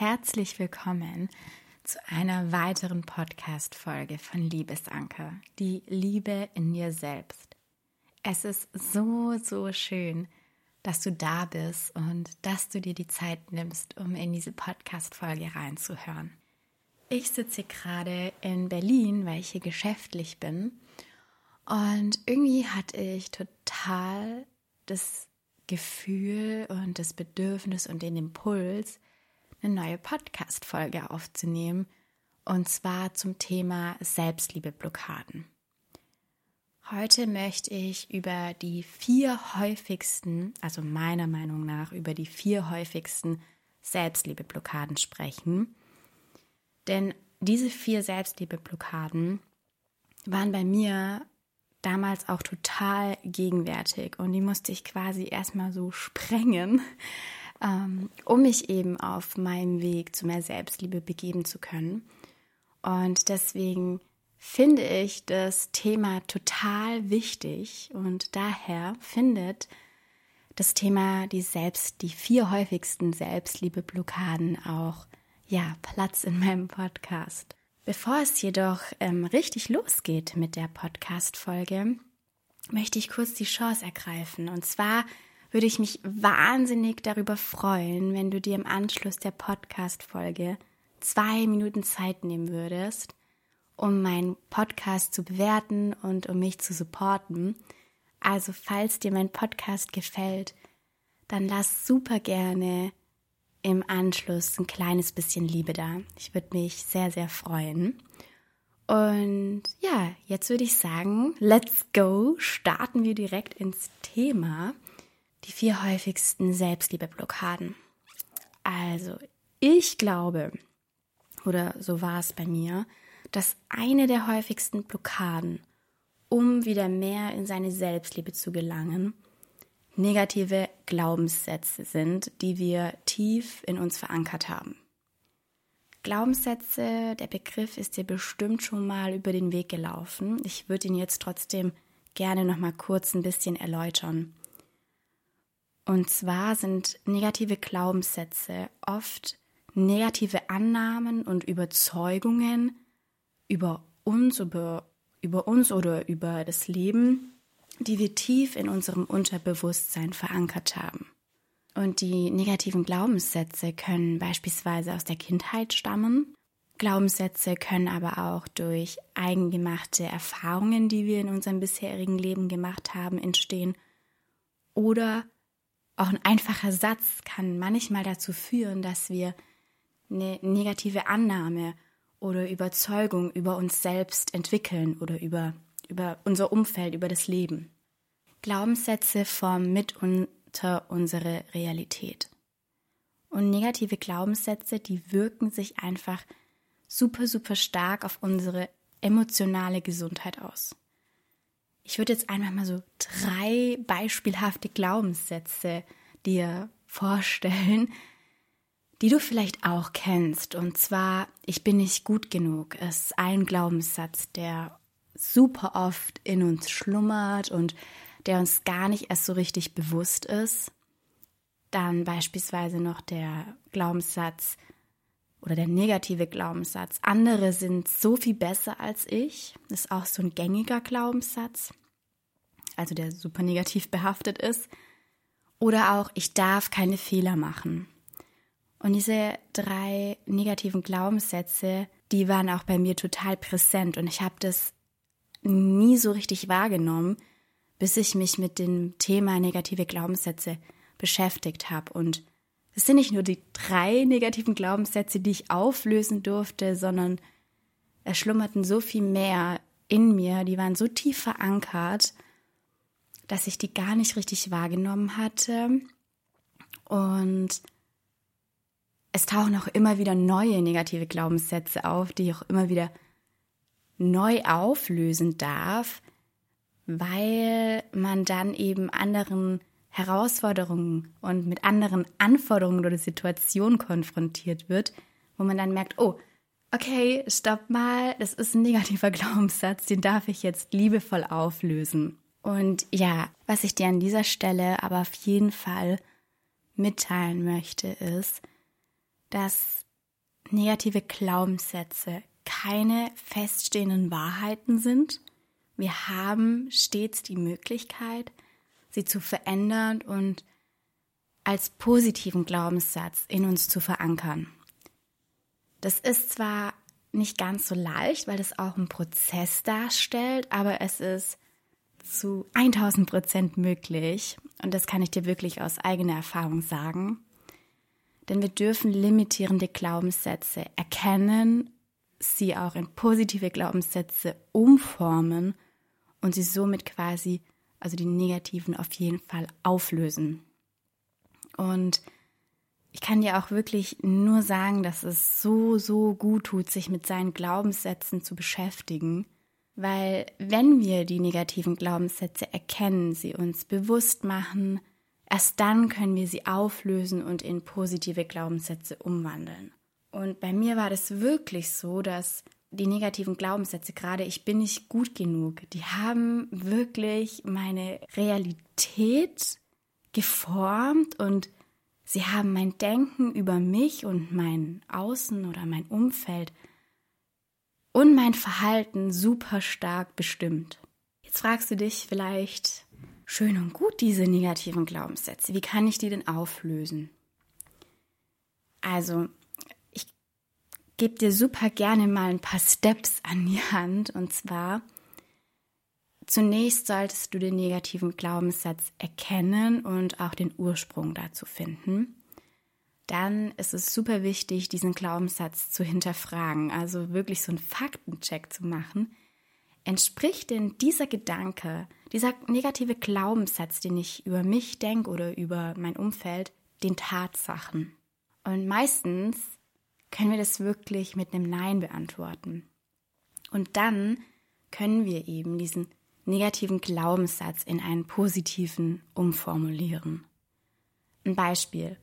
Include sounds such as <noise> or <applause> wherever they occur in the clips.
Herzlich willkommen zu einer weiteren Podcast-Folge von Liebesanker, die Liebe in dir selbst. Es ist so, so schön, dass du da bist und dass du dir die Zeit nimmst, um in diese Podcast-Folge reinzuhören. Ich sitze gerade in Berlin, weil ich hier geschäftlich bin und irgendwie hatte ich total das Gefühl und das Bedürfnis und den Impuls, eine neue Podcast-Folge aufzunehmen und zwar zum Thema Selbstliebeblockaden. Heute möchte ich über die vier häufigsten, also meiner Meinung nach, über die vier häufigsten Selbstliebeblockaden sprechen. Denn diese vier Selbstliebeblockaden waren bei mir damals auch total gegenwärtig und die musste ich quasi erstmal so sprengen, ähm, um mich eben auf meinem Weg zu mehr Selbstliebe begeben zu können. Und deswegen finde ich das Thema total wichtig und daher findet das Thema die selbst die vier häufigsten Selbstliebeblockaden auch ja Platz in meinem Podcast. Bevor es jedoch ähm, richtig losgeht mit der Podcast-Folge, möchte ich kurz die Chance ergreifen. Und zwar würde ich mich wahnsinnig darüber freuen, wenn du dir im Anschluss der Podcast-Folge zwei Minuten Zeit nehmen würdest, um meinen Podcast zu bewerten und um mich zu supporten. Also falls dir mein Podcast gefällt, dann lass super gerne im Anschluss ein kleines bisschen Liebe da. Ich würde mich sehr, sehr freuen. Und ja, jetzt würde ich sagen, let's go. Starten wir direkt ins Thema. Die vier häufigsten Selbstliebeblockaden. Also, ich glaube, oder so war es bei mir, dass eine der häufigsten Blockaden, um wieder mehr in seine Selbstliebe zu gelangen, negative Glaubenssätze sind, die wir tief in uns verankert haben. Glaubenssätze, der Begriff ist dir bestimmt schon mal über den Weg gelaufen. Ich würde ihn jetzt trotzdem gerne noch mal kurz ein bisschen erläutern. Und zwar sind negative Glaubenssätze oft negative Annahmen und Überzeugungen über uns, über, über uns oder über das Leben, die wir tief in unserem Unterbewusstsein verankert haben. Und die negativen Glaubenssätze können beispielsweise aus der Kindheit stammen. Glaubenssätze können aber auch durch eigengemachte Erfahrungen, die wir in unserem bisherigen Leben gemacht haben, entstehen. Oder auch ein einfacher Satz kann manchmal dazu führen, dass wir eine negative Annahme oder Überzeugung über uns selbst entwickeln oder über über unser Umfeld, über das Leben. Glaubenssätze formen mitunter unsere Realität. Und negative Glaubenssätze, die wirken sich einfach super, super stark auf unsere emotionale Gesundheit aus. Ich würde jetzt einfach mal so drei beispielhafte Glaubenssätze dir vorstellen, die du vielleicht auch kennst. Und zwar, ich bin nicht gut genug, ist ein Glaubenssatz, der super oft in uns schlummert und der uns gar nicht erst so richtig bewusst ist. Dann beispielsweise noch der Glaubenssatz oder der negative Glaubenssatz, andere sind so viel besser als ich, ist auch so ein gängiger Glaubenssatz, also der super negativ behaftet ist. Oder auch, ich darf keine Fehler machen. Und diese drei negativen Glaubenssätze, die waren auch bei mir total präsent und ich habe das nie so richtig wahrgenommen, bis ich mich mit dem Thema negative Glaubenssätze beschäftigt habe. Und es sind nicht nur die drei negativen Glaubenssätze, die ich auflösen durfte, sondern es schlummerten so viel mehr in mir, die waren so tief verankert, dass ich die gar nicht richtig wahrgenommen hatte. Und es tauchen auch immer wieder neue negative Glaubenssätze auf, die ich auch immer wieder neu auflösen darf, weil man dann eben anderen Herausforderungen und mit anderen Anforderungen oder Situationen konfrontiert wird, wo man dann merkt, oh, okay, stopp mal, das ist ein negativer <laughs> Glaubenssatz, den darf ich jetzt liebevoll auflösen. Und ja, was ich dir an dieser Stelle aber auf jeden Fall mitteilen möchte, ist, dass negative Glaubenssätze keine feststehenden Wahrheiten sind. Wir haben stets die Möglichkeit, sie zu verändern und als positiven Glaubenssatz in uns zu verankern. Das ist zwar nicht ganz so leicht, weil es auch einen Prozess darstellt, aber es ist zu 1000 Prozent möglich. Und das kann ich dir wirklich aus eigener Erfahrung sagen. Denn wir dürfen limitierende Glaubenssätze erkennen, sie auch in positive Glaubenssätze umformen und sie somit quasi, also die negativen auf jeden Fall auflösen. Und ich kann dir auch wirklich nur sagen, dass es so, so gut tut, sich mit seinen Glaubenssätzen zu beschäftigen, weil wenn wir die negativen Glaubenssätze erkennen, sie uns bewusst machen, erst dann können wir sie auflösen und in positive Glaubenssätze umwandeln. Und bei mir war das wirklich so, dass die negativen Glaubenssätze, gerade ich bin nicht gut genug, die haben wirklich meine Realität geformt und sie haben mein Denken über mich und mein Außen oder mein Umfeld und mein Verhalten super stark bestimmt. Jetzt fragst du dich vielleicht, schön und gut diese negativen Glaubenssätze, wie kann ich die denn auflösen? Also, gebe dir super gerne mal ein paar Steps an die Hand und zwar, Zunächst solltest du den negativen Glaubenssatz erkennen und auch den Ursprung dazu finden dann ist es super wichtig, diesen Glaubenssatz zu hinterfragen, also wirklich so einen Faktencheck zu machen. Entspricht denn dieser Gedanke, dieser negative Glaubenssatz, den ich über mich denke oder über mein Umfeld, den Tatsachen? Und meistens können wir das wirklich mit einem Nein beantworten. Und dann können wir eben diesen negativen Glaubenssatz in einen positiven umformulieren. Ein Beispiel.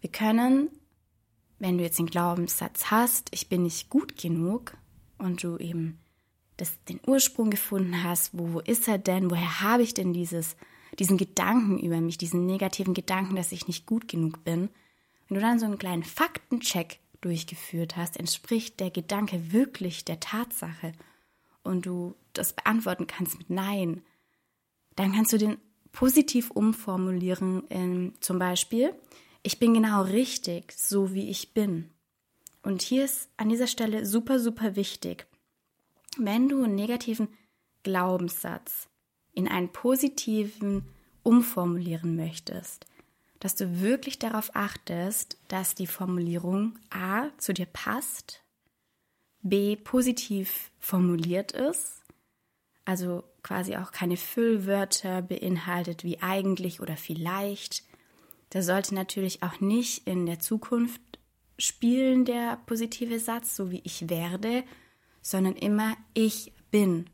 Wir können, wenn du jetzt den Glaubenssatz hast, ich bin nicht gut genug und du eben das, den Ursprung gefunden hast, wo, wo ist er denn, woher habe ich denn dieses, diesen Gedanken über mich, diesen negativen Gedanken, dass ich nicht gut genug bin, wenn du dann so einen kleinen Faktencheck durchgeführt hast, entspricht der Gedanke wirklich der Tatsache und du das beantworten kannst mit Nein, dann kannst du den positiv umformulieren, in, zum Beispiel, ich bin genau richtig, so wie ich bin. Und hier ist an dieser Stelle super, super wichtig, wenn du einen negativen Glaubenssatz in einen positiven umformulieren möchtest, dass du wirklich darauf achtest, dass die Formulierung A zu dir passt, B positiv formuliert ist, also quasi auch keine Füllwörter beinhaltet wie eigentlich oder vielleicht, der sollte natürlich auch nicht in der Zukunft spielen, der positive Satz, so wie ich werde, sondern immer ich bin.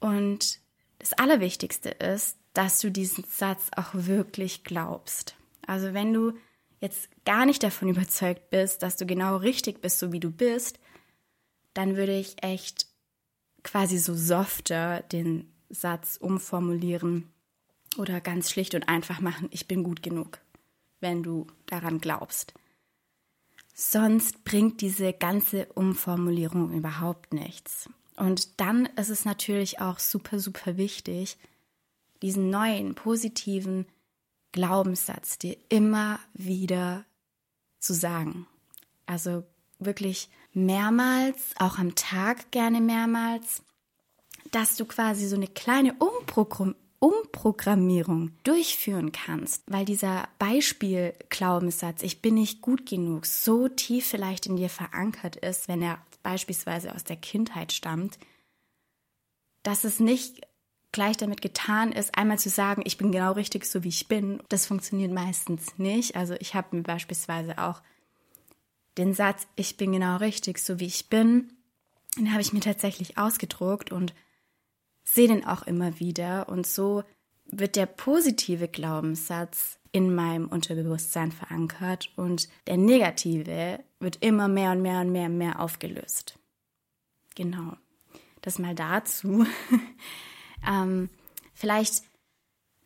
Und das Allerwichtigste ist, dass du diesen Satz auch wirklich glaubst. Also wenn du jetzt gar nicht davon überzeugt bist, dass du genau richtig bist, so wie du bist, dann würde ich echt quasi so softer den Satz umformulieren oder ganz schlicht und einfach machen, ich bin gut genug, wenn du daran glaubst. Sonst bringt diese ganze Umformulierung überhaupt nichts. Und dann ist es natürlich auch super, super wichtig, diesen neuen, positiven Glaubenssatz dir immer wieder zu sagen. Also wirklich mehrmals, auch am Tag gerne mehrmals, dass du quasi so eine kleine Umprogrammierung Umprogrammierung durchführen kannst, weil dieser Beispiel-Glaubenssatz, ich bin nicht gut genug, so tief vielleicht in dir verankert ist, wenn er beispielsweise aus der Kindheit stammt, dass es nicht gleich damit getan ist, einmal zu sagen, ich bin genau richtig so wie ich bin. Das funktioniert meistens nicht. Also ich habe mir beispielsweise auch den Satz, ich bin genau richtig so wie ich bin, den habe ich mir tatsächlich ausgedruckt und sehe den auch immer wieder. Und so wird der positive Glaubenssatz in meinem Unterbewusstsein verankert und der negative wird immer mehr und mehr und mehr und mehr aufgelöst. Genau. Das mal dazu. <laughs> ähm, vielleicht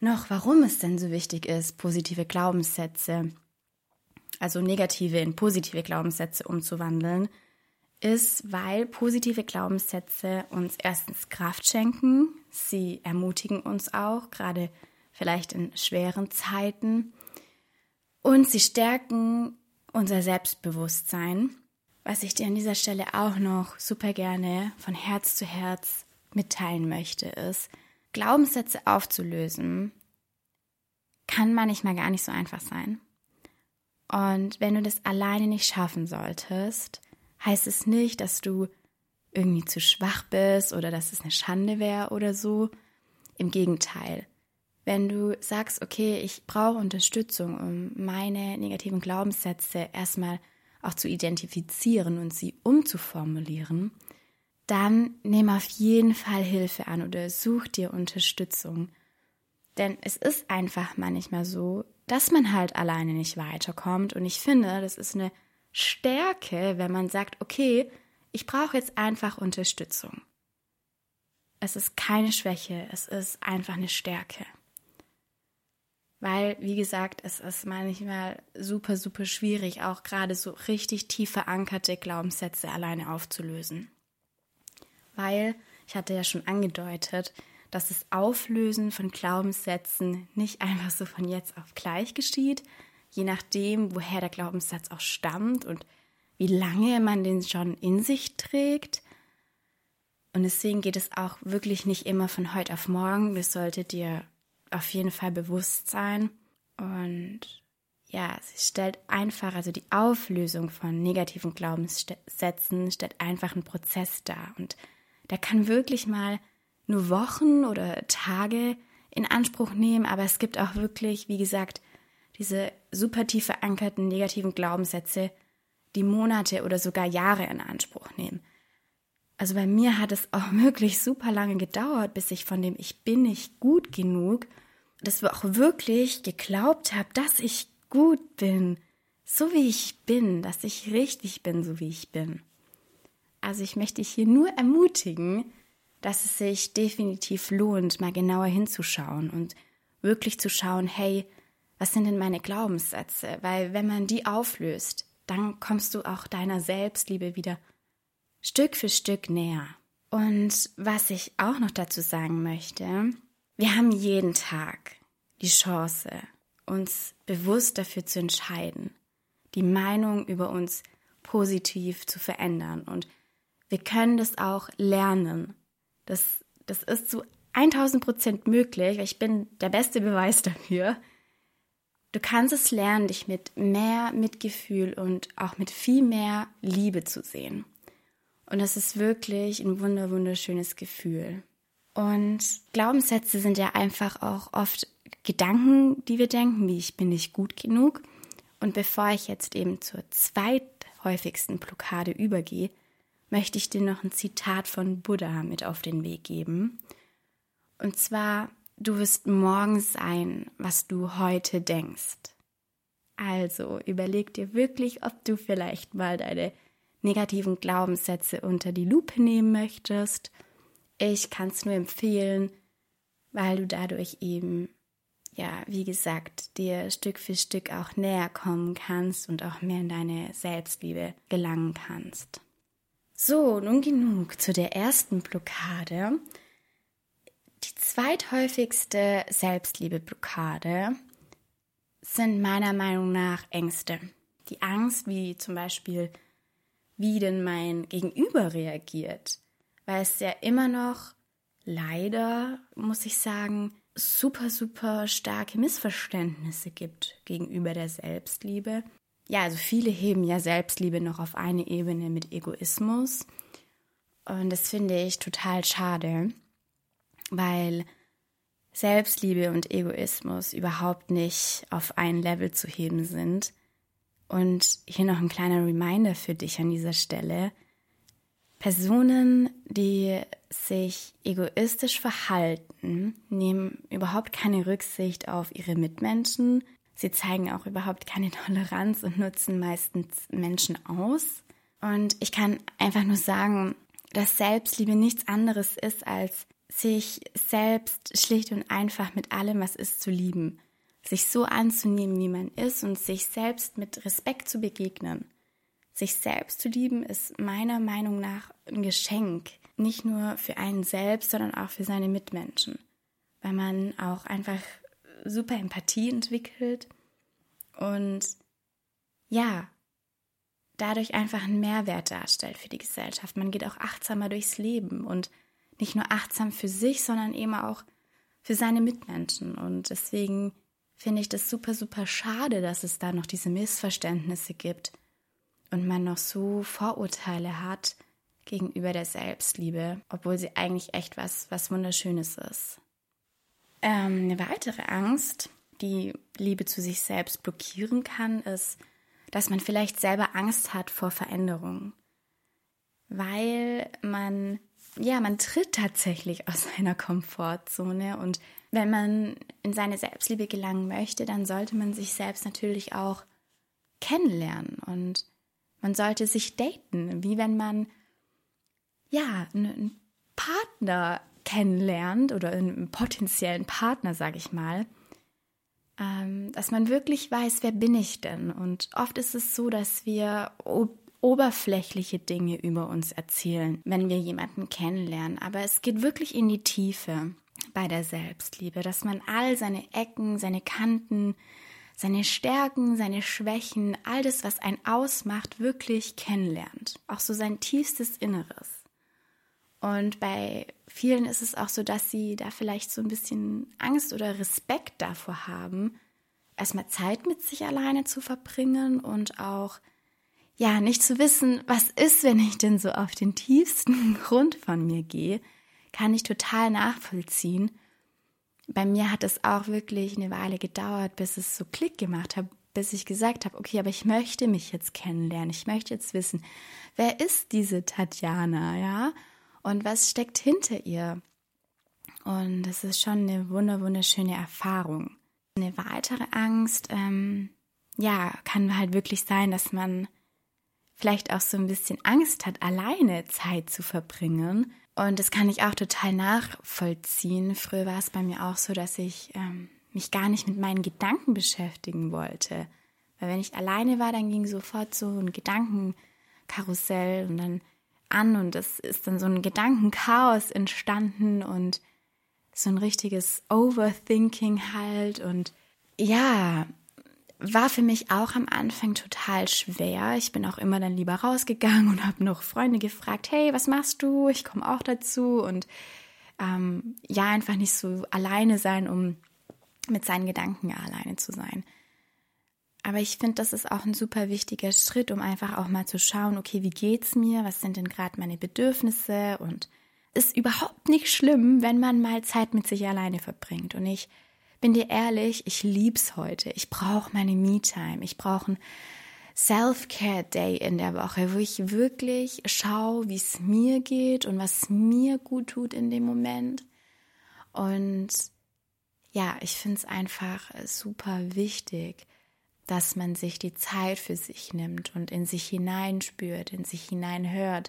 noch, warum es denn so wichtig ist, positive Glaubenssätze, also negative in positive Glaubenssätze umzuwandeln, ist, weil positive Glaubenssätze uns erstens Kraft schenken, sie ermutigen uns auch, gerade vielleicht in schweren Zeiten, und sie stärken unser Selbstbewusstsein, was ich dir an dieser Stelle auch noch super gerne von Herz zu Herz mitteilen möchte, ist, Glaubenssätze aufzulösen, kann manchmal gar nicht so einfach sein. Und wenn du das alleine nicht schaffen solltest, heißt es nicht, dass du irgendwie zu schwach bist oder dass es eine Schande wäre oder so. Im Gegenteil. Wenn du sagst, okay, ich brauche Unterstützung, um meine negativen Glaubenssätze erstmal auch zu identifizieren und sie umzuformulieren, dann nimm auf jeden Fall Hilfe an oder such dir Unterstützung. Denn es ist einfach manchmal so, dass man halt alleine nicht weiterkommt. Und ich finde, das ist eine Stärke, wenn man sagt, okay, ich brauche jetzt einfach Unterstützung. Es ist keine Schwäche, es ist einfach eine Stärke. Weil, wie gesagt, es ist manchmal super, super schwierig, auch gerade so richtig tief verankerte Glaubenssätze alleine aufzulösen. Weil, ich hatte ja schon angedeutet, dass das Auflösen von Glaubenssätzen nicht einfach so von jetzt auf gleich geschieht, je nachdem, woher der Glaubenssatz auch stammt und wie lange man den schon in sich trägt. Und deswegen geht es auch wirklich nicht immer von heute auf morgen. Das sollte dir auf jeden Fall bewusst sein. Und ja, sie stellt einfach, also die Auflösung von negativen Glaubenssätzen stellt einfach einen Prozess dar. Und der kann wirklich mal nur Wochen oder Tage in Anspruch nehmen, aber es gibt auch wirklich, wie gesagt, diese super tief verankerten negativen Glaubenssätze, die Monate oder sogar Jahre in Anspruch nehmen. Also bei mir hat es auch <laughs> wirklich super lange gedauert, bis ich von dem Ich bin nicht gut genug, dass wir auch wirklich geglaubt habe, dass ich gut bin, so wie ich bin, dass ich richtig bin, so wie ich bin. Also ich möchte dich hier nur ermutigen, dass es sich definitiv lohnt, mal genauer hinzuschauen und wirklich zu schauen, hey, was sind denn meine Glaubenssätze? Weil wenn man die auflöst, dann kommst du auch deiner Selbstliebe wieder Stück für Stück näher. Und was ich auch noch dazu sagen möchte, wir haben jeden Tag die Chance, uns bewusst dafür zu entscheiden, die Meinung über uns positiv zu verändern. Und wir können das auch lernen. Das, das ist zu 1000 Prozent möglich. Ich bin der beste Beweis dafür. Du kannst es lernen, dich mit mehr Mitgefühl und auch mit viel mehr Liebe zu sehen. Und das ist wirklich ein wunder wunderschönes Gefühl. Und Glaubenssätze sind ja einfach auch oft Gedanken, die wir denken, wie ich bin nicht gut genug. Und bevor ich jetzt eben zur zweithäufigsten Blockade übergehe, möchte ich dir noch ein Zitat von Buddha mit auf den Weg geben. Und zwar Du wirst morgen sein, was du heute denkst. Also überleg dir wirklich, ob du vielleicht mal deine negativen Glaubenssätze unter die Lupe nehmen möchtest. Ich kann es nur empfehlen, weil du dadurch eben, ja, wie gesagt, dir Stück für Stück auch näher kommen kannst und auch mehr in deine Selbstliebe gelangen kannst. So, nun genug zu der ersten Blockade. Die zweithäufigste Selbstliebeblockade sind meiner Meinung nach Ängste. Die Angst, wie zum Beispiel, wie denn mein Gegenüber reagiert, weil es ja immer noch leider, muss ich sagen, super, super starke Missverständnisse gibt gegenüber der Selbstliebe. Ja, also viele heben ja Selbstliebe noch auf eine Ebene mit Egoismus. Und das finde ich total schade weil Selbstliebe und Egoismus überhaupt nicht auf ein Level zu heben sind. Und hier noch ein kleiner Reminder für dich an dieser Stelle. Personen, die sich egoistisch verhalten, nehmen überhaupt keine Rücksicht auf ihre Mitmenschen. Sie zeigen auch überhaupt keine Toleranz und nutzen meistens Menschen aus. Und ich kann einfach nur sagen, dass Selbstliebe nichts anderes ist, als sich selbst schlicht und einfach mit allem, was ist, zu lieben. Sich so anzunehmen, wie man ist und sich selbst mit Respekt zu begegnen. Sich selbst zu lieben ist meiner Meinung nach ein Geschenk. Nicht nur für einen selbst, sondern auch für seine Mitmenschen. Weil man auch einfach super Empathie entwickelt und ja, dadurch einfach einen Mehrwert darstellt für die Gesellschaft. Man geht auch achtsamer durchs Leben und nicht nur achtsam für sich, sondern eben auch für seine Mitmenschen. Und deswegen finde ich das super, super schade, dass es da noch diese Missverständnisse gibt und man noch so Vorurteile hat gegenüber der Selbstliebe, obwohl sie eigentlich echt was, was Wunderschönes ist. Ähm, eine weitere Angst, die Liebe zu sich selbst blockieren kann, ist, dass man vielleicht selber Angst hat vor Veränderungen, weil man ja, man tritt tatsächlich aus <laughs> seiner Komfortzone und wenn man in seine Selbstliebe gelangen möchte, dann sollte man sich selbst natürlich auch kennenlernen und man sollte sich daten, wie wenn man ja einen Partner kennenlernt oder einen potenziellen Partner, sage ich mal, ähm, dass man wirklich weiß, wer bin ich denn? Und oft ist es so, dass wir oberflächliche Dinge über uns erzählen, wenn wir jemanden kennenlernen. Aber es geht wirklich in die Tiefe bei der Selbstliebe, dass man all seine Ecken, seine Kanten, seine Stärken, seine Schwächen, all das, was einen ausmacht, wirklich kennenlernt. Auch so sein tiefstes Inneres. Und bei vielen ist es auch so, dass sie da vielleicht so ein bisschen Angst oder Respekt davor haben, erstmal Zeit mit sich alleine zu verbringen und auch ja, nicht zu wissen, was ist, wenn ich denn so auf den tiefsten <laughs> Grund von mir gehe, kann ich total nachvollziehen. Bei mir hat es auch wirklich eine Weile gedauert, bis es so Klick gemacht hat, bis ich gesagt habe, okay, aber ich möchte mich jetzt kennenlernen. Ich möchte jetzt wissen, wer ist diese Tatjana, ja? Und was steckt hinter ihr? Und das ist schon eine wunder wunderschöne Erfahrung. Eine weitere Angst, ähm, ja, kann halt wirklich sein, dass man vielleicht auch so ein bisschen Angst hat, alleine Zeit zu verbringen. Und das kann ich auch total nachvollziehen. Früher war es bei mir auch so, dass ich ähm, mich gar nicht mit meinen Gedanken beschäftigen wollte. Weil wenn ich alleine war, dann ging sofort so ein Gedankenkarussell und dann an und es ist dann so ein Gedankenchaos entstanden und so ein richtiges Overthinking halt und ja, war für mich auch am Anfang total schwer. Ich bin auch immer dann lieber rausgegangen und habe noch Freunde gefragt, hey, was machst du? Ich komme auch dazu und ähm, ja, einfach nicht so alleine sein, um mit seinen Gedanken alleine zu sein. Aber ich finde, das ist auch ein super wichtiger Schritt, um einfach auch mal zu schauen, okay, wie geht's mir? Was sind denn gerade meine Bedürfnisse? Und ist überhaupt nicht schlimm, wenn man mal Zeit mit sich alleine verbringt. Und ich bin dir ehrlich, ich lieb's heute. Ich brauche meine Me-Time. Ich brauche einen Self-Care-Day in der Woche, wo ich wirklich schaue, wie es mir geht und was mir gut tut in dem Moment. Und ja, ich finde es einfach super wichtig, dass man sich die Zeit für sich nimmt und in sich hineinspürt, in sich hineinhört.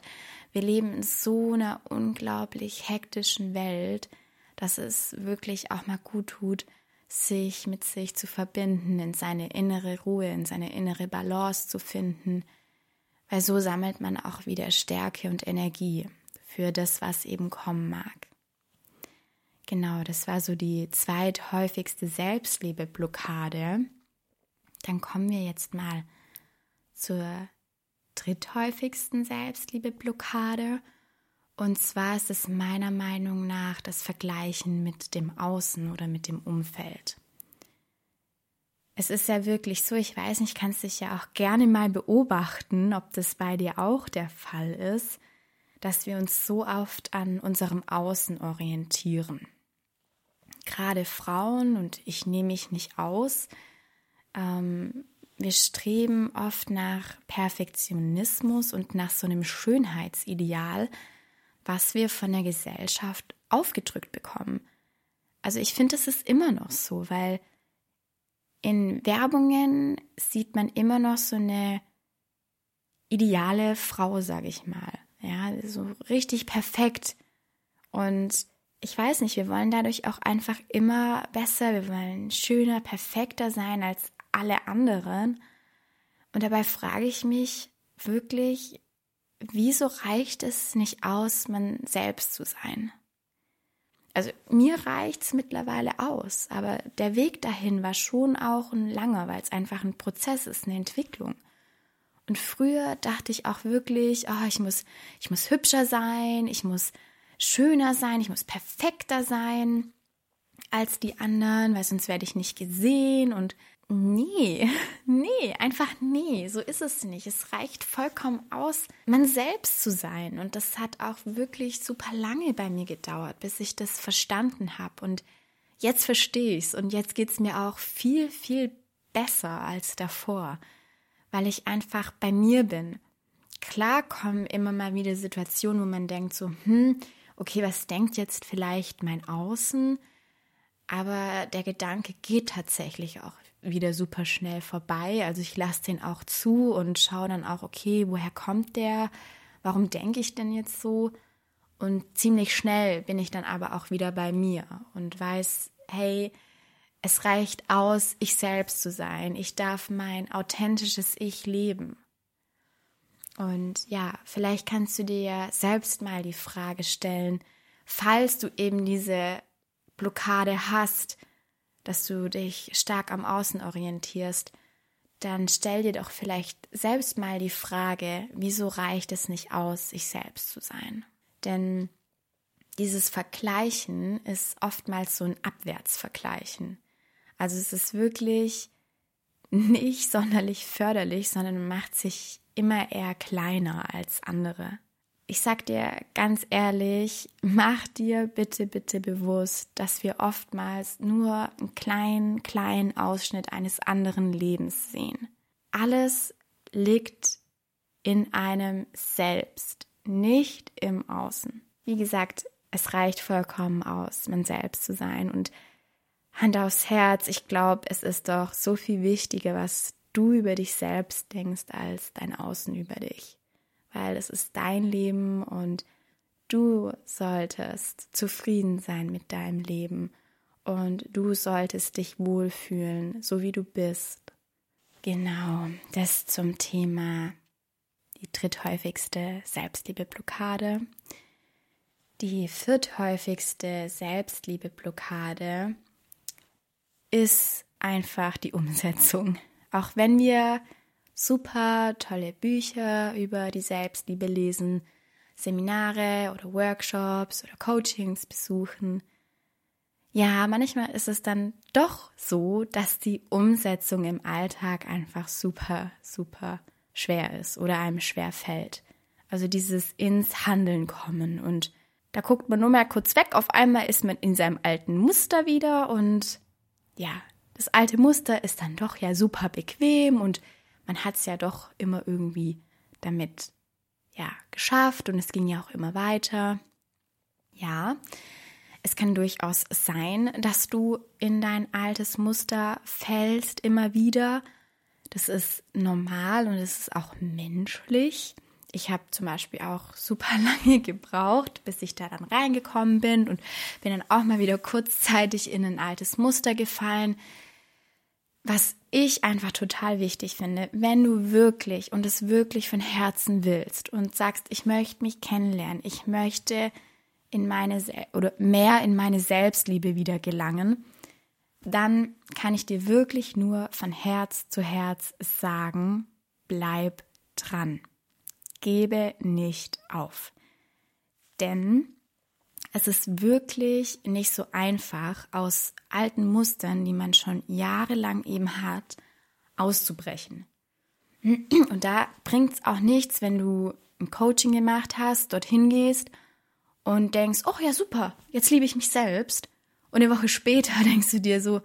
Wir leben in so einer unglaublich hektischen Welt, dass es wirklich auch mal gut tut, sich mit sich zu verbinden, in seine innere Ruhe, in seine innere Balance zu finden, weil so sammelt man auch wieder Stärke und Energie für das, was eben kommen mag. Genau, das war so die zweithäufigste Selbstliebe-Blockade. Dann kommen wir jetzt mal zur dritthäufigsten Selbstliebe-Blockade. Und zwar ist es meiner Meinung nach das Vergleichen mit dem Außen oder mit dem Umfeld. Es ist ja wirklich so, ich weiß nicht, kannst dich ja auch gerne mal beobachten, ob das bei dir auch der Fall ist, dass wir uns so oft an unserem Außen orientieren. gerade Frauen, und ich nehme mich nicht aus, ähm, wir streben oft nach Perfektionismus und nach so einem Schönheitsideal, was wir von der Gesellschaft aufgedrückt bekommen. Also ich finde, es ist immer noch so, weil in Werbungen sieht man immer noch so eine ideale Frau, sage ich mal. Ja, so richtig perfekt. Und ich weiß nicht, wir wollen dadurch auch einfach immer besser, wir wollen schöner, perfekter sein als alle anderen. Und dabei frage ich mich wirklich, wieso reicht es nicht aus, man selbst zu sein? Also mir reicht es mittlerweile aus, aber der Weg dahin war schon auch ein langer, weil es einfach ein Prozess ist, eine Entwicklung. Und früher dachte ich auch wirklich, oh, ich muss, ich muss hübscher sein, ich muss schöner sein, ich muss perfekter sein als die anderen, weil sonst werde ich nicht gesehen und Nee, <laughs> nee, einfach nee, so ist es nicht. Es reicht vollkommen aus, man selbst zu sein. Und das hat auch wirklich super lange bei mir gedauert, bis ich das verstanden habe. Und jetzt verstehe ich es und jetzt geht es mir auch viel, viel besser als davor, weil ich einfach bei mir bin. Klar kommen immer mal wieder Situationen, wo man denkt so, hm, okay, was denkt jetzt vielleicht mein Außen? Aber der Gedanke geht tatsächlich auch wieder super schnell vorbei. Also ich lasse den auch zu und schaue dann auch, okay, woher kommt der? Warum denke ich denn jetzt so? Und ziemlich schnell bin ich dann aber auch wieder bei mir und weiß, hey, es reicht aus, ich selbst zu sein. Ich darf mein authentisches Ich leben. Und ja, vielleicht kannst du dir ja selbst mal die Frage stellen, falls du eben diese Blockade hast, dass du dich stark am Außen orientierst, dann stell dir doch vielleicht selbst mal die Frage, wieso reicht es nicht aus, sich selbst zu sein? Denn dieses Vergleichen ist oftmals so ein Abwärtsvergleichen. Also es ist wirklich nicht <laughs> sonderlich förderlich, sondern macht sich immer eher kleiner als andere ich sag dir ganz ehrlich, mach dir bitte, bitte bewusst, dass wir oftmals nur einen kleinen, kleinen Ausschnitt eines anderen Lebens sehen. Alles liegt in einem selbst, nicht im Außen. Wie gesagt, es reicht vollkommen aus, man selbst zu sein und Hand aufs Herz, ich glaube, es ist doch so viel wichtiger, was du über dich selbst denkst, als dein Außen über dich weil es ist dein Leben und du solltest zufrieden sein mit deinem Leben und du solltest dich wohlfühlen, so wie du bist. Genau, das zum Thema die dritthäufigste Selbstliebeblockade. Die vierthäufigste Selbstliebeblockade ist einfach die Umsetzung. Auch wenn wir super tolle Bücher über die Selbstliebe lesen, Seminare oder Workshops oder Coachings besuchen. Ja, manchmal ist es dann doch so, dass die Umsetzung im Alltag einfach super, super schwer ist oder einem schwer fällt. Also dieses ins Handeln kommen und da guckt man nur mal kurz weg, auf einmal ist man in seinem alten Muster wieder und ja, das alte Muster ist dann doch ja super bequem und man hat es ja doch immer irgendwie damit ja geschafft und es ging ja auch immer weiter. Ja, es kann durchaus sein, dass du in dein altes Muster fällst immer wieder. Das ist normal und es ist auch menschlich. Ich habe zum Beispiel auch super <laughs> lange gebraucht, bis ich da dann reingekommen bin und bin dann auch mal wieder kurzzeitig in ein altes Muster gefallen. Was ich einfach total wichtig finde, wenn du wirklich und es wirklich von Herzen willst und sagst, ich möchte mich kennenlernen, ich möchte in meine oder mehr in meine Selbstliebe wieder gelangen, dann kann ich dir wirklich nur von Herz zu Herz sagen, bleib dran. Gebe nicht auf. Denn es ist wirklich nicht so einfach, aus alten Mustern, die man schon jahrelang eben hat, auszubrechen. Und da bringt es auch nichts, wenn du ein Coaching gemacht hast, dorthin gehst und denkst, oh ja, super, jetzt liebe ich mich selbst. Und eine Woche später <laughs> denkst du dir so,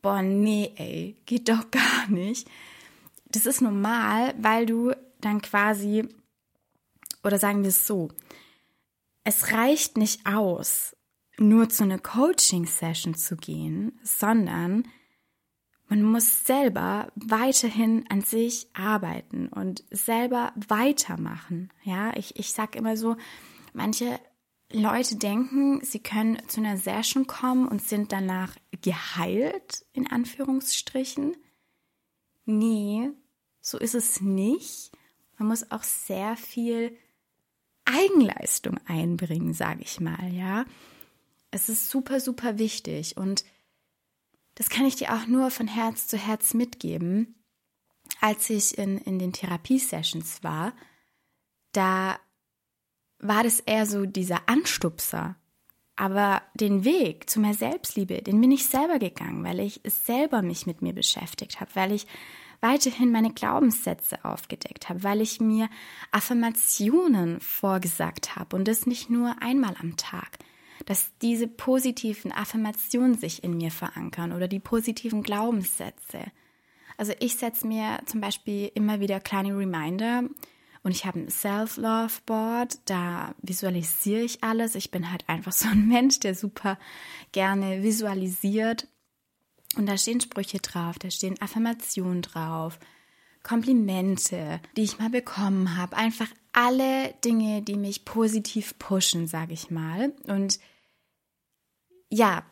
boah, nee, ey, geht doch gar nicht. Das ist normal, weil du dann quasi, oder sagen wir es so, es reicht nicht aus, nur zu einer Coaching-Session zu gehen, sondern man muss selber weiterhin an sich arbeiten und selber weitermachen. Ja, ich, ich sag immer so, manche Leute denken, sie können zu einer Session kommen und sind danach geheilt, in Anführungsstrichen. Nee, so ist es nicht. Man muss auch sehr viel Eigenleistung einbringen, sage ich mal, ja. Es ist super, super wichtig und das kann ich dir auch nur von Herz zu Herz mitgeben. Als ich in, in den Therapiesessions war, da war das eher so dieser Anstupser. Aber den Weg zu mehr Selbstliebe, den bin ich selber gegangen, weil ich selber mich mit mir beschäftigt habe, weil ich weiterhin meine Glaubenssätze aufgedeckt habe, weil ich mir Affirmationen vorgesagt habe und das nicht nur einmal am Tag, dass diese positiven Affirmationen sich in mir verankern oder die positiven Glaubenssätze. Also ich setze mir zum Beispiel immer wieder kleine Reminder und ich habe ein Self-Love-Board, da visualisiere ich alles. Ich bin halt einfach so ein Mensch, der super gerne visualisiert und da stehen Sprüche drauf, da stehen Affirmationen drauf, Komplimente, die ich mal bekommen habe. Einfach alle Dinge, die mich positiv pushen, sage ich mal. Und ja,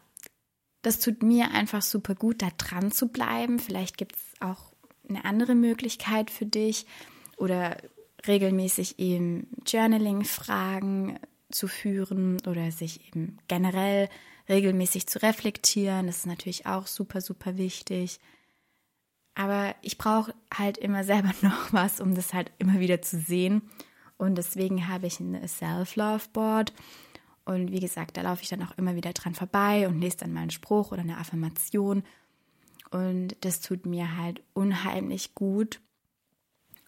das tut mir einfach super gut, da dran zu bleiben. Vielleicht gibt es auch eine andere Möglichkeit für dich oder regelmäßig eben Journaling-Fragen zu führen oder sich eben generell regelmäßig zu reflektieren. Das ist natürlich auch super, super wichtig. Aber ich brauche halt immer selber <laughs> noch was, um das halt immer wieder zu sehen. Und deswegen habe ich ein Self-Love-Board. Und wie gesagt, da laufe ich dann auch immer wieder dran vorbei und lese dann mal einen Spruch oder eine Affirmation. Und das tut mir halt unheimlich gut.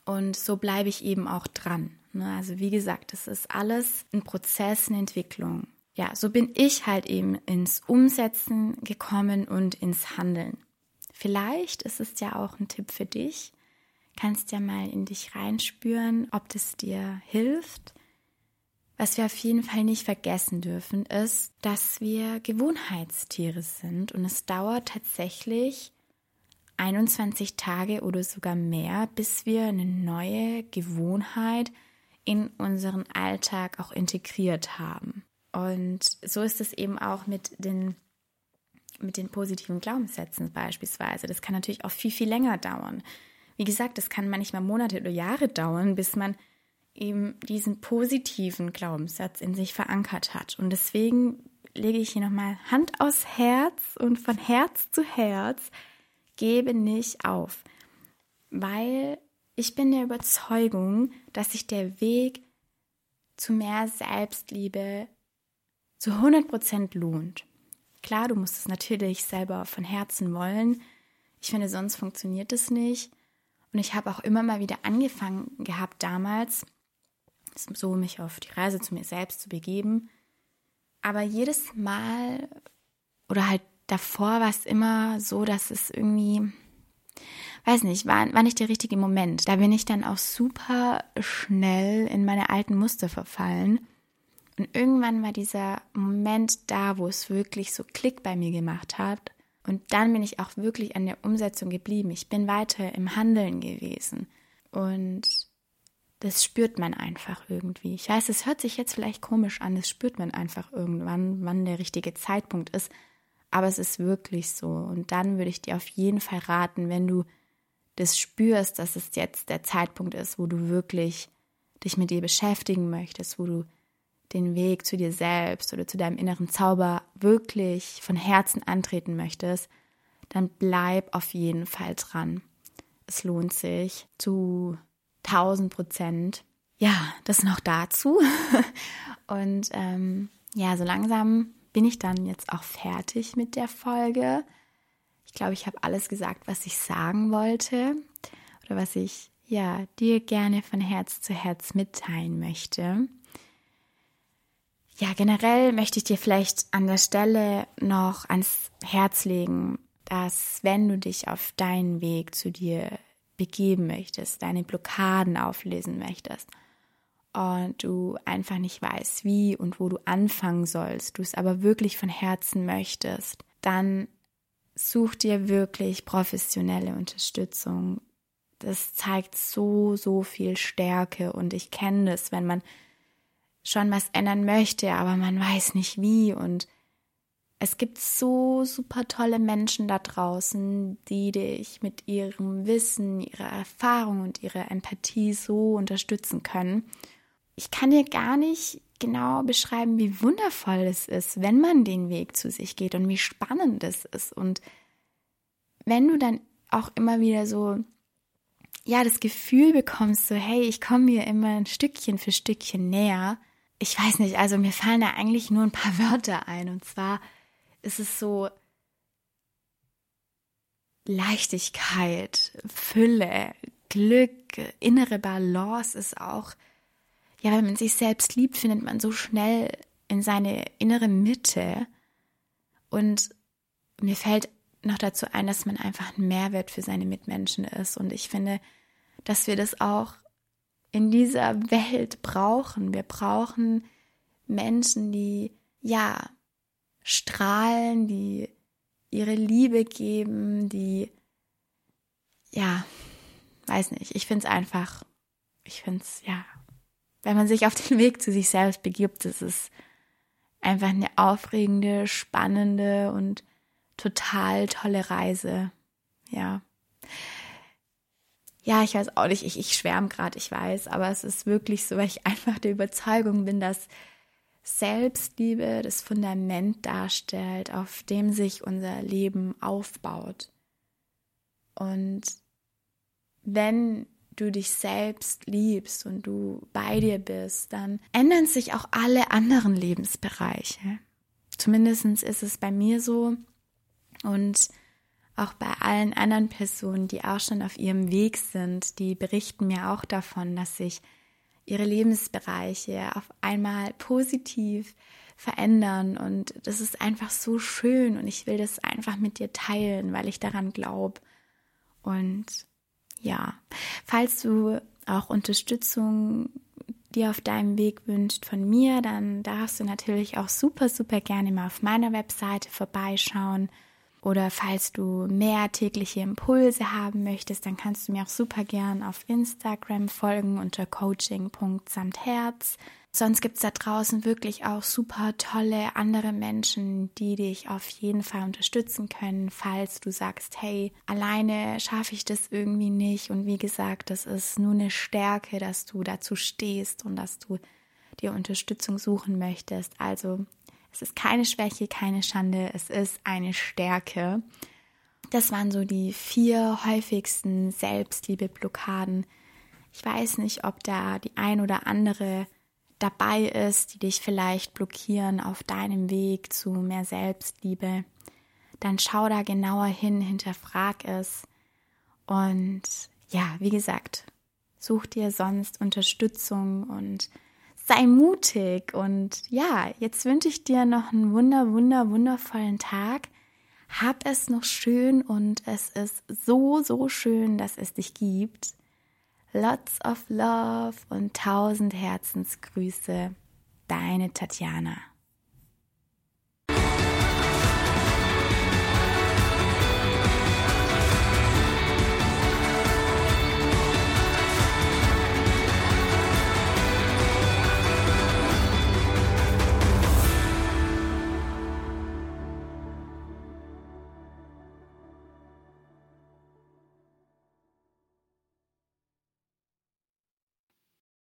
Und so bleibe ich eben auch dran. Ne? Also wie gesagt, das ist alles ein Prozess, eine Entwicklung ja, so bin ich halt eben ins Umsetzen gekommen und ins Handeln. Vielleicht ist es ja auch ein Tipp für dich. Kannst ja mal in dich reinspüren, ob das dir hilft. Was wir auf jeden Fall nicht vergessen dürfen, ist, dass wir Gewohnheitstiere sind und es dauert tatsächlich 21 Tage oder sogar mehr, bis wir eine neue Gewohnheit in unseren Alltag auch integriert haben. Und so ist es eben auch mit den, mit den positiven Glaubenssätzen beispielsweise. Das kann natürlich auch viel, viel länger dauern. Wie gesagt, das kann manchmal Monate oder Jahre dauern, bis man eben diesen positiven Glaubenssatz in sich verankert hat. Und deswegen lege ich hier nochmal Hand aufs Herz und von Herz zu Herz gebe nicht auf, weil ich bin der Überzeugung, dass sich der Weg zu mehr Selbstliebe zu 100% lohnt. Klar, du musst es natürlich selber von Herzen wollen. Ich finde, sonst funktioniert es nicht. Und ich habe auch immer mal wieder angefangen gehabt damals, so mich auf die Reise zu mir selbst zu begeben. Aber jedes Mal oder halt davor war es immer so, dass es irgendwie, weiß nicht, war, war nicht der richtige Moment. Da bin ich dann auch super schnell in meine alten Muster verfallen und irgendwann war dieser Moment da, wo es wirklich so Klick bei mir gemacht hat. Und dann bin ich auch wirklich an der Umsetzung geblieben. Ich bin weiter im Handeln gewesen. Und das spürt man einfach irgendwie. Ich weiß, es hört sich jetzt vielleicht komisch an, das spürt man einfach irgendwann, wann der richtige Zeitpunkt ist. Aber es ist wirklich so. Und dann würde ich dir auf jeden Fall raten, wenn du das spürst, dass es jetzt der Zeitpunkt ist, wo du wirklich dich mit dir beschäftigen möchtest, wo du den Weg zu dir selbst oder zu deinem inneren Zauber wirklich von Herzen antreten möchtest, dann bleib auf jeden Fall dran. Es lohnt sich zu 1000 Prozent. Ja, das noch dazu. <laughs> Und ähm, ja, so langsam bin ich dann jetzt auch fertig mit der Folge. Ich glaube, ich habe alles gesagt, was ich sagen wollte oder was ich ja dir gerne von Herz zu Herz mitteilen möchte. ja, generell möchte ich dir vielleicht an der Stelle noch ans Herz legen, dass wenn du dich auf deinen Weg zu dir begeben möchtest, deine Blockaden auflösen möchtest und du einfach nicht weißt, wie und wo du anfangen sollst, du es aber wirklich von Herzen möchtest, dann such dir wirklich professionelle Unterstützung. Das zeigt so, so viel Stärke und ich kenne das, wenn man schon was ändern möchte, aber man weiß nicht wie und es gibt so super tolle Menschen da draußen, die dich mit ihrem Wissen, ihrer Erfahrung und ihrer Empathie so unterstützen können. Ich kann dir gar nicht genau beschreiben, wie wundervoll es ist, wenn man den Weg zu sich geht und wie spannend es ist. Und wenn du dann auch immer wieder so, ja, das Gefühl bekommst, so, hey, ich komme mir immer ein Stückchen für Stückchen näher. Ich weiß nicht, also mir fallen da eigentlich nur ein paar <laughs> Wörter ein. Und zwar ist es so Leichtigkeit, Fülle, Glück, innere Balance ist auch, ja, wenn man sich selbst liebt, findet man so schnell in seine innere Mitte. Und mir fällt noch dazu ein, dass man einfach ein Mehrwert für seine Mitmenschen ist. Und ich finde, dass wir das auch in dieser Welt brauchen. Wir brauchen Menschen, die, ja, strahlen, die ihre Liebe geben, die, ja, weiß nicht, ich finde es einfach, ich finde es, ja, wenn man sich auf den Weg zu sich selbst begibt, ist es einfach eine aufregende, spannende und total tolle Reise. Ja. Ja, ich weiß auch nicht, ich, ich schwärme gerade, ich weiß, aber es ist wirklich so, weil ich einfach der Überzeugung bin, dass Selbstliebe das Fundament darstellt, auf dem sich unser Leben aufbaut. Und wenn du dich selbst liebst und du bei dir bist, dann ändern sich auch alle anderen Lebensbereiche. Zumindest ist es bei mir so und auch bei allen anderen Personen, die auch schon auf ihrem Weg sind, die berichten mir auch davon, dass sich ihre Lebensbereiche auf einmal positiv verändern und das ist einfach so schön und ich will das einfach mit dir teilen, weil ich daran glaube. Und ja, falls du auch Unterstützung dir auf deinem Weg wünscht von mir, dann darfst du natürlich auch super, super gerne mal auf meiner Webseite vorbeischauen oder falls du mehr tägliche Impulse haben möchtest, dann kannst du mir auch super gern auf Instagram folgen unter coaching.samtherz. Sonst gibt es da draußen wirklich auch super tolle andere Menschen, die dich auf jeden Fall unterstützen können, falls du sagst, hey, alleine schaffe ich das irgendwie nicht. Und wie gesagt, das ist nur eine Stärke, dass du dazu stehst und dass du dir Unterstützung suchen möchtest. Also es ist keine Schwäche, keine Schande, es ist eine Stärke. Das waren so die vier häufigsten Selbstliebe-Blockaden. Ich weiß nicht, ob da die ein oder andere dabei ist, die dich vielleicht blockieren auf deinem Weg zu mehr Selbstliebe. Dann schau da genauer hin, hinterfrag es. Und ja, wie gesagt, such dir sonst Unterstützung und sei mutig und ja, jetzt wünsche ich dir noch einen wunder, wunder, wundervollen Tag. Hab es noch schön und es ist so, so schön, dass es dich gibt. Lots of love und tausend Herzensgrüße. Deine Tatjana.